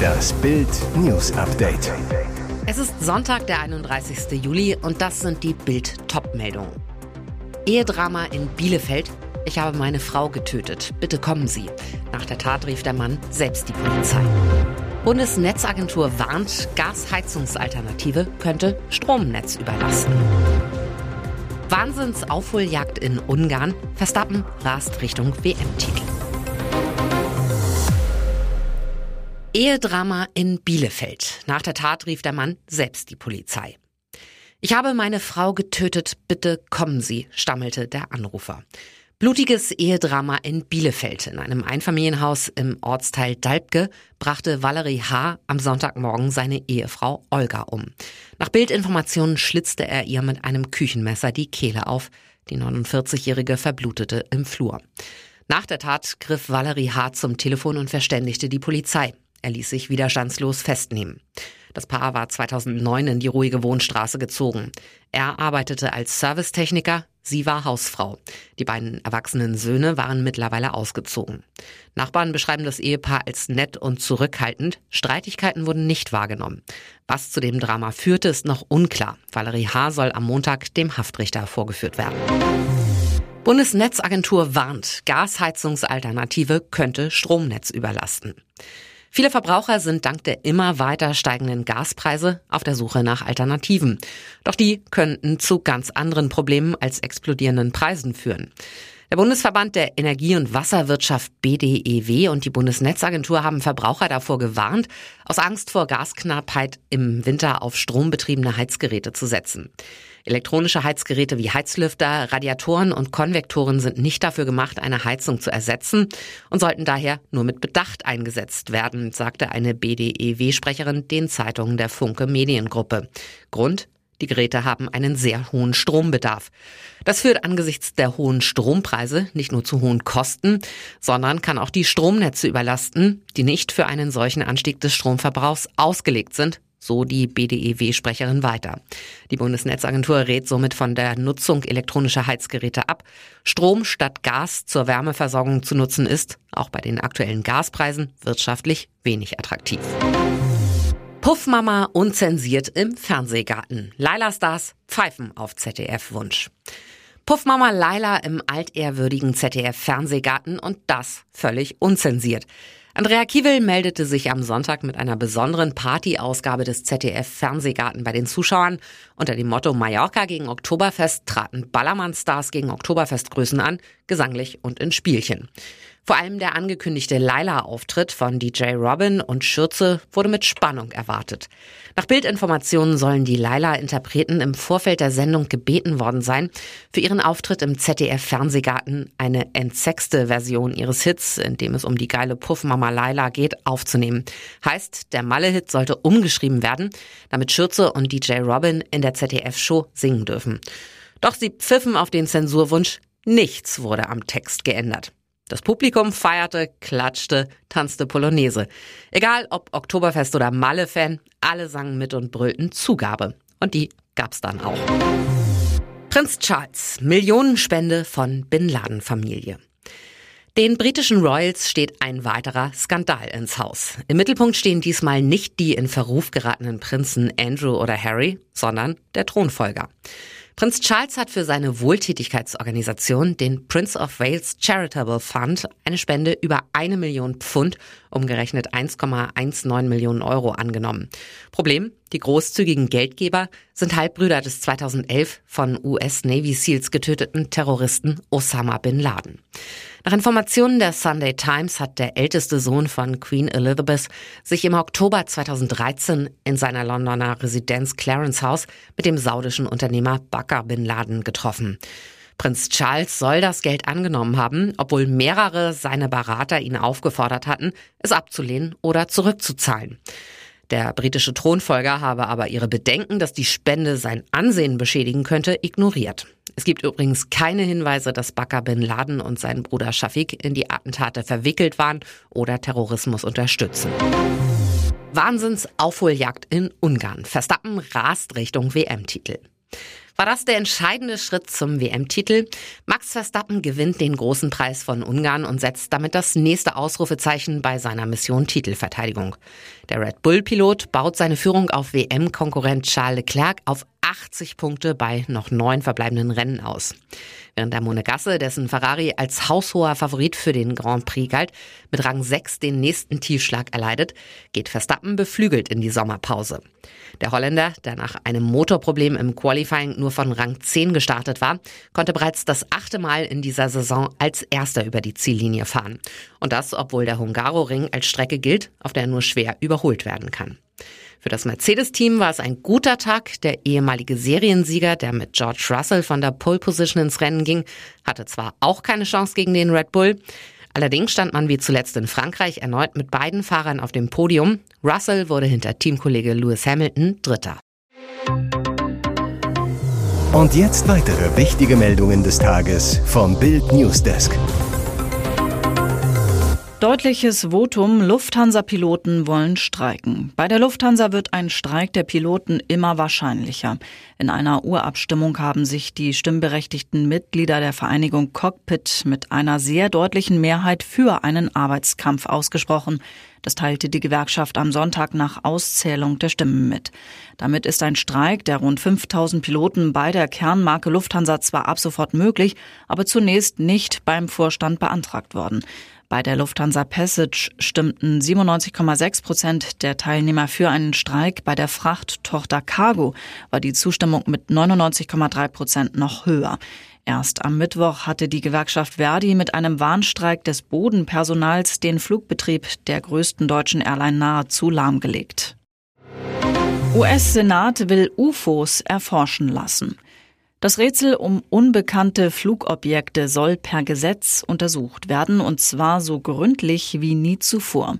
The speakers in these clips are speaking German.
Das Bild News Update. Es ist Sonntag, der 31. Juli und das sind die Bild Top-Meldungen. Ehedrama in Bielefeld. Ich habe meine Frau getötet. Bitte kommen Sie. Nach der Tat rief der Mann selbst die Polizei. Bundesnetzagentur warnt, Gasheizungsalternative könnte Stromnetz überlasten. Wahnsinnsaufholjagd in Ungarn. Verstappen rast Richtung WM-Titel. Ehedrama in Bielefeld. Nach der Tat rief der Mann selbst die Polizei. Ich habe meine Frau getötet, bitte kommen Sie, stammelte der Anrufer. Blutiges Ehedrama in Bielefeld. In einem Einfamilienhaus im Ortsteil Dalbke brachte Valerie H. am Sonntagmorgen seine Ehefrau Olga um. Nach Bildinformationen schlitzte er ihr mit einem Küchenmesser die Kehle auf. Die 49-Jährige verblutete im Flur. Nach der Tat griff Valerie H. zum Telefon und verständigte die Polizei. Er ließ sich widerstandslos festnehmen. Das Paar war 2009 in die ruhige Wohnstraße gezogen. Er arbeitete als Servicetechniker, sie war Hausfrau. Die beiden erwachsenen Söhne waren mittlerweile ausgezogen. Nachbarn beschreiben das Ehepaar als nett und zurückhaltend. Streitigkeiten wurden nicht wahrgenommen. Was zu dem Drama führte, ist noch unklar. Valerie H. soll am Montag dem Haftrichter vorgeführt werden. Bundesnetzagentur warnt, Gasheizungsalternative könnte Stromnetz überlasten. Viele Verbraucher sind dank der immer weiter steigenden Gaspreise auf der Suche nach Alternativen. Doch die könnten zu ganz anderen Problemen als explodierenden Preisen führen. Der Bundesverband der Energie- und Wasserwirtschaft BDEW und die Bundesnetzagentur haben Verbraucher davor gewarnt, aus Angst vor Gasknappheit im Winter auf strombetriebene Heizgeräte zu setzen. Elektronische Heizgeräte wie Heizlüfter, Radiatoren und Konvektoren sind nicht dafür gemacht, eine Heizung zu ersetzen und sollten daher nur mit Bedacht eingesetzt werden, sagte eine BDEW-Sprecherin den Zeitungen der Funke Mediengruppe. Grund? Die Geräte haben einen sehr hohen Strombedarf. Das führt angesichts der hohen Strompreise nicht nur zu hohen Kosten, sondern kann auch die Stromnetze überlasten, die nicht für einen solchen Anstieg des Stromverbrauchs ausgelegt sind, so die BDEW-Sprecherin weiter. Die Bundesnetzagentur rät somit von der Nutzung elektronischer Heizgeräte ab. Strom statt Gas zur Wärmeversorgung zu nutzen ist, auch bei den aktuellen Gaspreisen, wirtschaftlich wenig attraktiv. Puffmama unzensiert im Fernsehgarten. Laila Stars pfeifen auf ZDF-Wunsch. Puffmama Laila im altehrwürdigen ZDF-Fernsehgarten und das völlig unzensiert. Andrea Kiewel meldete sich am Sonntag mit einer besonderen Partyausgabe des ZDF Fernsehgarten bei den Zuschauern. Unter dem Motto Mallorca gegen Oktoberfest traten Ballermann-Stars gegen Oktoberfestgrößen an, gesanglich und in Spielchen. Vor allem der angekündigte Laila-Auftritt von DJ Robin und Schürze wurde mit Spannung erwartet. Nach Bildinformationen sollen die Laila-Interpreten im Vorfeld der Sendung gebeten worden sein, für ihren Auftritt im ZDF-Fernsehgarten eine entsexte Version ihres Hits, in dem es um die geile Puffmama Laila geht, aufzunehmen. Heißt, der Malle-Hit sollte umgeschrieben werden, damit Schürze und DJ Robin in der ZDF-Show singen dürfen. Doch sie pfiffen auf den Zensurwunsch, nichts wurde am Text geändert. Das Publikum feierte, klatschte, tanzte Polonaise. Egal ob Oktoberfest oder Malle-Fan, alle sangen mit und brüllten Zugabe. Und die gab's dann auch. Prinz Charles, Millionenspende von Bin Laden Familie. Den britischen Royals steht ein weiterer Skandal ins Haus. Im Mittelpunkt stehen diesmal nicht die in Verruf geratenen Prinzen Andrew oder Harry, sondern der Thronfolger. Prinz Charles hat für seine Wohltätigkeitsorganisation, den Prince of Wales Charitable Fund, eine Spende über eine Million Pfund, umgerechnet 1,19 Millionen Euro angenommen. Problem? Die großzügigen Geldgeber sind Halbbrüder des 2011 von US Navy SEALs getöteten Terroristen Osama bin Laden. Nach Informationen der Sunday Times hat der älteste Sohn von Queen Elizabeth sich im Oktober 2013 in seiner Londoner Residenz Clarence House mit dem saudischen Unternehmer Bakr bin Laden getroffen. Prinz Charles soll das Geld angenommen haben, obwohl mehrere seiner Berater ihn aufgefordert hatten, es abzulehnen oder zurückzuzahlen. Der britische Thronfolger habe aber ihre Bedenken, dass die Spende sein Ansehen beschädigen könnte, ignoriert. Es gibt übrigens keine Hinweise, dass Bakr bin Laden und sein Bruder Shafiq in die Attentate verwickelt waren oder Terrorismus unterstützen. Wahnsinnsaufholjagd in Ungarn. Verstappen rast Richtung WM-Titel. War das der entscheidende Schritt zum WM-Titel? Max Verstappen gewinnt den großen Preis von Ungarn und setzt damit das nächste Ausrufezeichen bei seiner Mission Titelverteidigung. Der Red Bull-Pilot baut seine Führung auf WM-Konkurrent Charles Leclerc auf 80 Punkte bei noch neun verbleibenden Rennen aus. Während der Monegasse, dessen Ferrari als haushoher Favorit für den Grand Prix galt, mit Rang 6 den nächsten Tiefschlag erleidet, geht Verstappen beflügelt in die Sommerpause. Der Holländer, der nach einem Motorproblem im Qualifying nur von Rang 10 gestartet war, konnte bereits das achte Mal in dieser Saison als erster über die Ziellinie fahren. Und das, obwohl der Hungaroring als Strecke gilt, auf der nur schwer überholt werden kann. Für das Mercedes-Team war es ein guter Tag. Der ehemalige Seriensieger, der mit George Russell von der Pole Position ins Rennen ging, hatte zwar auch keine Chance gegen den Red Bull, Allerdings stand man wie zuletzt in Frankreich erneut mit beiden Fahrern auf dem Podium. Russell wurde hinter Teamkollege Lewis Hamilton Dritter. Und jetzt weitere wichtige Meldungen des Tages vom Bild Newsdesk. Deutliches Votum, Lufthansa-Piloten wollen streiken. Bei der Lufthansa wird ein Streik der Piloten immer wahrscheinlicher. In einer Urabstimmung haben sich die stimmberechtigten Mitglieder der Vereinigung Cockpit mit einer sehr deutlichen Mehrheit für einen Arbeitskampf ausgesprochen. Das teilte die Gewerkschaft am Sonntag nach Auszählung der Stimmen mit. Damit ist ein Streik der rund 5000 Piloten bei der Kernmarke Lufthansa zwar ab sofort möglich, aber zunächst nicht beim Vorstand beantragt worden. Bei der Lufthansa Passage stimmten 97,6 Prozent der Teilnehmer für einen Streik. Bei der Frachttochter Cargo war die Zustimmung mit 99,3 Prozent noch höher. Erst am Mittwoch hatte die Gewerkschaft Verdi mit einem Warnstreik des Bodenpersonals den Flugbetrieb der größten deutschen Airline nahezu lahmgelegt. US-Senat will UFOs erforschen lassen. Das Rätsel um unbekannte Flugobjekte soll per Gesetz untersucht werden, und zwar so gründlich wie nie zuvor.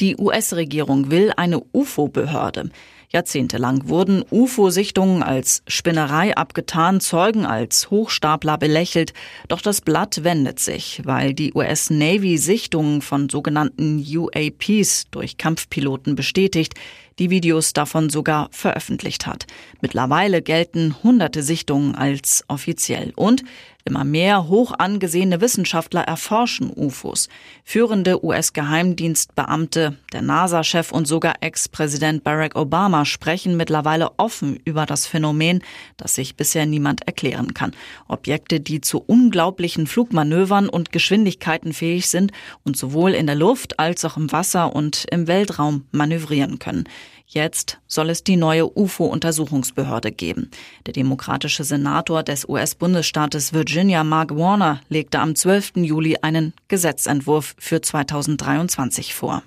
Die US-Regierung will eine UFO-Behörde. Jahrzehntelang wurden UFO-Sichtungen als Spinnerei abgetan, Zeugen als Hochstapler belächelt. Doch das Blatt wendet sich, weil die US Navy Sichtungen von sogenannten UAPs durch Kampfpiloten bestätigt die Videos davon sogar veröffentlicht hat. Mittlerweile gelten hunderte Sichtungen als offiziell und immer mehr hoch angesehene Wissenschaftler erforschen UFOs. Führende US-Geheimdienstbeamte, der NASA-Chef und sogar Ex-Präsident Barack Obama sprechen mittlerweile offen über das Phänomen, das sich bisher niemand erklären kann. Objekte, die zu unglaublichen Flugmanövern und Geschwindigkeiten fähig sind und sowohl in der Luft als auch im Wasser und im Weltraum manövrieren können. Jetzt soll es die neue UFO-Untersuchungsbehörde geben. Der demokratische Senator des US-Bundesstaates Virginia, Mark Warner, legte am 12. Juli einen Gesetzentwurf für 2023 vor.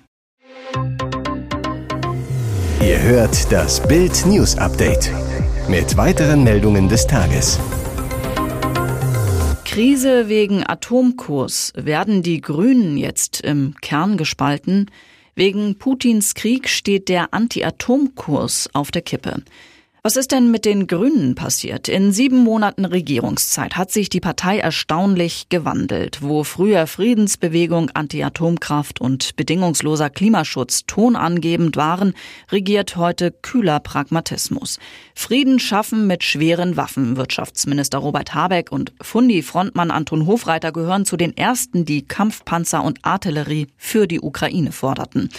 Ihr hört das Bild News Update mit weiteren Meldungen des Tages. Krise wegen Atomkurs. Werden die Grünen jetzt im Kern gespalten? Wegen Putins Krieg steht der Anti-Atom-Kurs auf der Kippe. Was ist denn mit den Grünen passiert? In sieben Monaten Regierungszeit hat sich die Partei erstaunlich gewandelt. Wo früher Friedensbewegung, Anti-Atomkraft und bedingungsloser Klimaschutz tonangebend waren, regiert heute kühler Pragmatismus. Frieden schaffen mit schweren Waffen. Wirtschaftsminister Robert Habeck und Fundi-Frontmann Anton Hofreiter gehören zu den ersten, die Kampfpanzer und Artillerie für die Ukraine forderten.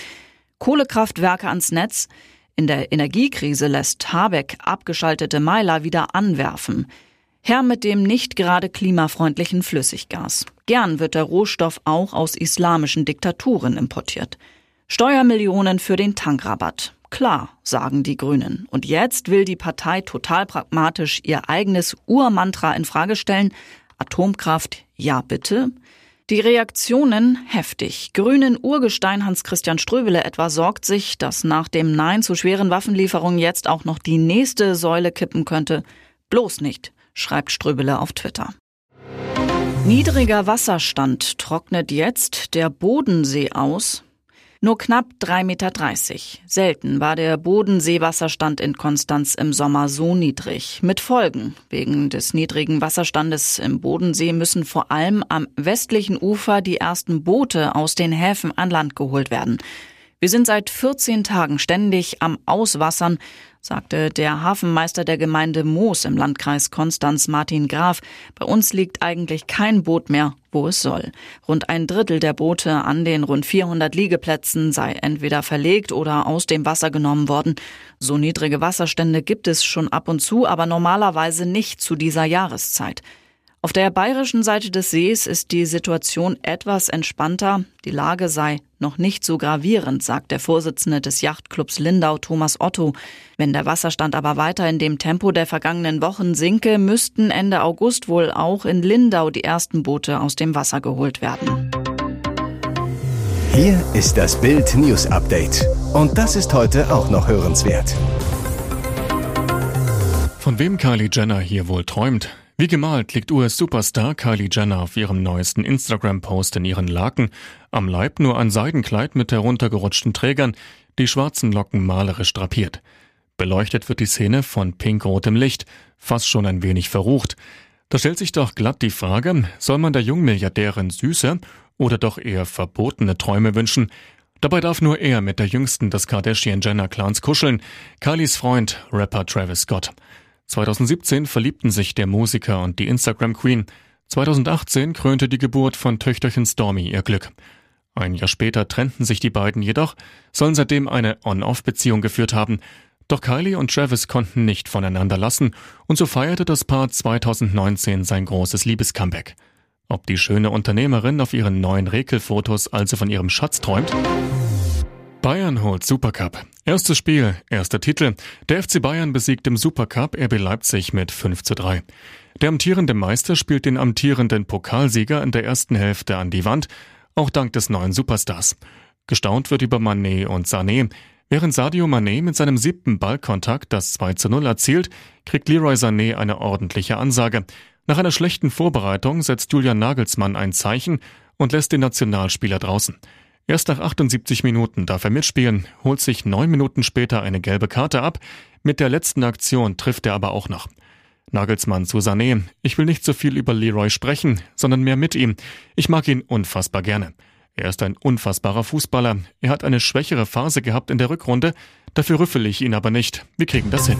Kohlekraftwerke ans Netz, in der Energiekrise lässt Habeck abgeschaltete Meiler wieder anwerfen. Herr mit dem nicht gerade klimafreundlichen Flüssiggas. Gern wird der Rohstoff auch aus islamischen Diktaturen importiert. Steuermillionen für den Tankrabatt. Klar, sagen die Grünen. Und jetzt will die Partei total pragmatisch ihr eigenes Urmantra in Frage stellen. Atomkraft, ja bitte. Die Reaktionen heftig. Grünen Urgestein Hans-Christian Ströbele etwa sorgt sich, dass nach dem Nein zu schweren Waffenlieferungen jetzt auch noch die nächste Säule kippen könnte. Bloß nicht, schreibt Ströbele auf Twitter. Niedriger Wasserstand trocknet jetzt der Bodensee aus. Nur knapp 3,30 Meter. Selten war der Bodenseewasserstand in Konstanz im Sommer so niedrig. Mit Folgen. Wegen des niedrigen Wasserstandes im Bodensee müssen vor allem am westlichen Ufer die ersten Boote aus den Häfen an Land geholt werden. Wir sind seit 14 Tagen ständig am Auswassern, sagte der Hafenmeister der Gemeinde Moos im Landkreis Konstanz Martin Graf. Bei uns liegt eigentlich kein Boot mehr, wo es soll. Rund ein Drittel der Boote an den rund 400 Liegeplätzen sei entweder verlegt oder aus dem Wasser genommen worden. So niedrige Wasserstände gibt es schon ab und zu, aber normalerweise nicht zu dieser Jahreszeit. Auf der bayerischen Seite des Sees ist die Situation etwas entspannter. Die Lage sei noch nicht so gravierend, sagt der Vorsitzende des Yachtclubs Lindau, Thomas Otto. Wenn der Wasserstand aber weiter in dem Tempo der vergangenen Wochen sinke, müssten Ende August wohl auch in Lindau die ersten Boote aus dem Wasser geholt werden. Hier ist das Bild News Update. Und das ist heute auch noch hörenswert. Von wem Kylie Jenner hier wohl träumt? Wie gemalt liegt US-Superstar Kylie Jenner auf ihrem neuesten Instagram-Post in ihren Laken, am Leib nur ein Seidenkleid mit heruntergerutschten Trägern, die schwarzen Locken malerisch drapiert. Beleuchtet wird die Szene von pinkrotem Licht, fast schon ein wenig verrucht. Da stellt sich doch glatt die Frage, soll man der Jungmilliardärin süße oder doch eher verbotene Träume wünschen? Dabei darf nur er mit der jüngsten des Kardashian-Jenner-Clans kuscheln, Kylies Freund, Rapper Travis Scott. 2017 verliebten sich der Musiker und die Instagram Queen. 2018 krönte die Geburt von Töchterchen Stormy ihr Glück. Ein Jahr später trennten sich die beiden jedoch, sollen seitdem eine On-Off-Beziehung geführt haben. Doch Kylie und Travis konnten nicht voneinander lassen und so feierte das Paar 2019 sein großes Liebescomeback. Ob die schöne Unternehmerin auf ihren neuen Rekelfotos also von ihrem Schatz träumt? Bayern holt Supercup. Erstes Spiel, erster Titel. Der FC Bayern besiegt im Supercup RB Leipzig mit 5 zu 3. Der amtierende Meister spielt den amtierenden Pokalsieger in der ersten Hälfte an die Wand, auch dank des neuen Superstars. Gestaunt wird über Manet und Sané. Während Sadio Mané mit seinem siebten Ballkontakt das 2 zu 0 erzielt, kriegt Leroy Sané eine ordentliche Ansage. Nach einer schlechten Vorbereitung setzt Julian Nagelsmann ein Zeichen und lässt den Nationalspieler draußen. Erst nach 78 Minuten darf er mitspielen, holt sich neun Minuten später eine gelbe Karte ab. Mit der letzten Aktion trifft er aber auch noch. Nagelsmann zu Sané. Ich will nicht so viel über Leroy sprechen, sondern mehr mit ihm. Ich mag ihn unfassbar gerne. Er ist ein unfassbarer Fußballer. Er hat eine schwächere Phase gehabt in der Rückrunde. Dafür rüffel ich ihn aber nicht. Wir kriegen das hin.